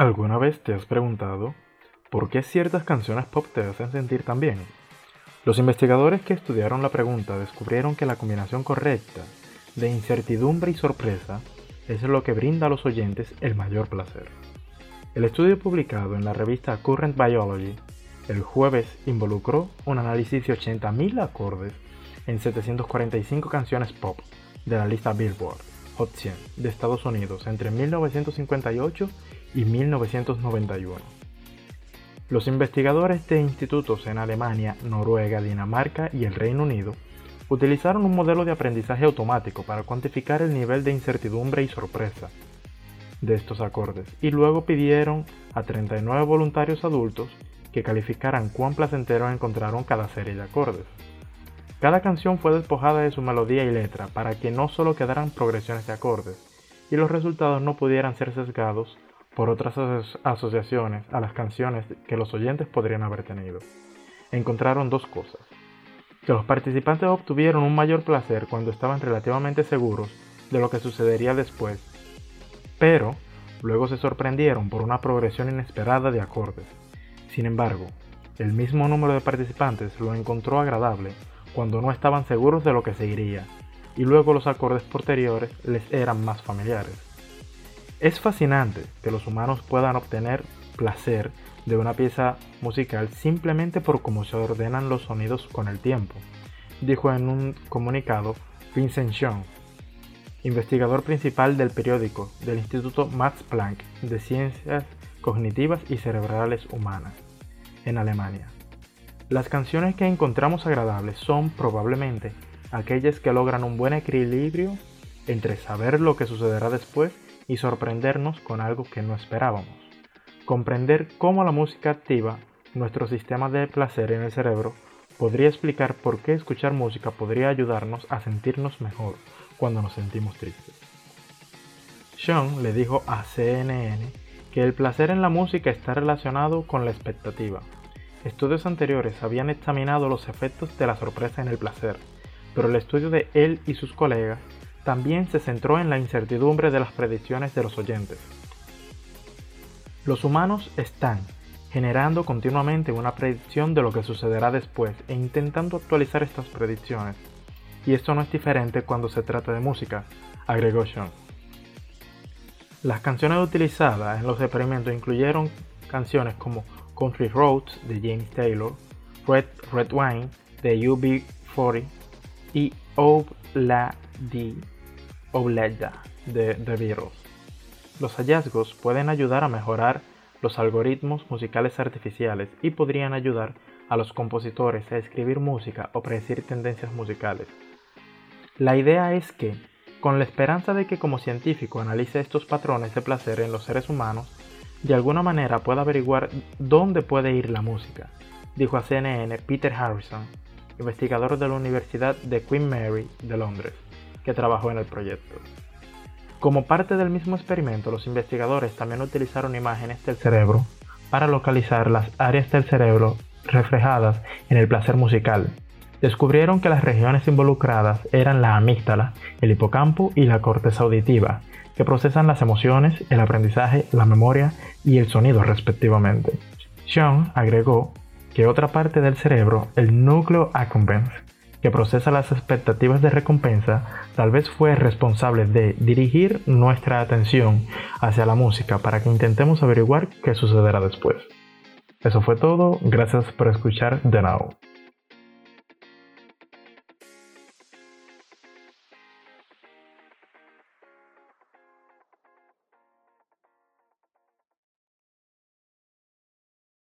¿Alguna vez te has preguntado por qué ciertas canciones pop te hacen sentir tan bien? Los investigadores que estudiaron la pregunta descubrieron que la combinación correcta de incertidumbre y sorpresa es lo que brinda a los oyentes el mayor placer. El estudio publicado en la revista Current Biology el jueves involucró un análisis de 80.000 acordes en 745 canciones pop de la lista Billboard Hot 100 de Estados Unidos entre 1958 y 1991. Los investigadores de institutos en Alemania, Noruega, Dinamarca y el Reino Unido utilizaron un modelo de aprendizaje automático para cuantificar el nivel de incertidumbre y sorpresa de estos acordes y luego pidieron a 39 voluntarios adultos que calificaran cuán placentero encontraron cada serie de acordes. Cada canción fue despojada de su melodía y letra para que no solo quedaran progresiones de acordes, y los resultados no pudieran ser sesgados por otras asociaciones a las canciones que los oyentes podrían haber tenido. Encontraron dos cosas. Que los participantes obtuvieron un mayor placer cuando estaban relativamente seguros de lo que sucedería después, pero luego se sorprendieron por una progresión inesperada de acordes. Sin embargo, el mismo número de participantes lo encontró agradable cuando no estaban seguros de lo que seguiría, y luego los acordes posteriores les eran más familiares. Es fascinante que los humanos puedan obtener placer de una pieza musical simplemente por cómo se ordenan los sonidos con el tiempo, dijo en un comunicado Vincent Jean, investigador principal del periódico del Instituto Max Planck de Ciencias Cognitivas y Cerebrales Humanas, en Alemania. Las canciones que encontramos agradables son probablemente aquellas que logran un buen equilibrio entre saber lo que sucederá después y sorprendernos con algo que no esperábamos. Comprender cómo la música activa nuestro sistema de placer en el cerebro podría explicar por qué escuchar música podría ayudarnos a sentirnos mejor cuando nos sentimos tristes. Sean le dijo a CNN que el placer en la música está relacionado con la expectativa. Estudios anteriores habían examinado los efectos de la sorpresa en el placer, pero el estudio de él y sus colegas también se centró en la incertidumbre de las predicciones de los oyentes. Los humanos están generando continuamente una predicción de lo que sucederá después e intentando actualizar estas predicciones. Y esto no es diferente cuando se trata de música, agregó Sean. Las canciones utilizadas en los experimentos incluyeron canciones como Country Roads de James Taylor, Red, Red Wine de UB40 y Oh La Di Obleda de The Beatles. Los hallazgos pueden ayudar a mejorar los algoritmos musicales artificiales y podrían ayudar a los compositores a escribir música o predecir tendencias musicales. La idea es que, con la esperanza de que como científico analice estos patrones de placer en los seres humanos, de alguna manera pueda averiguar dónde puede ir la música, dijo a CNN Peter Harrison, investigador de la Universidad de Queen Mary de Londres que trabajó en el proyecto. Como parte del mismo experimento, los investigadores también utilizaron imágenes del cerebro para localizar las áreas del cerebro reflejadas en el placer musical. Descubrieron que las regiones involucradas eran la amígdala, el hipocampo y la corteza auditiva, que procesan las emociones, el aprendizaje, la memoria y el sonido respectivamente. Sean agregó que otra parte del cerebro, el núcleo accumbens, que procesa las expectativas de recompensa, tal vez fue responsable de dirigir nuestra atención hacia la música para que intentemos averiguar qué sucederá después. Eso fue todo, gracias por escuchar de Now.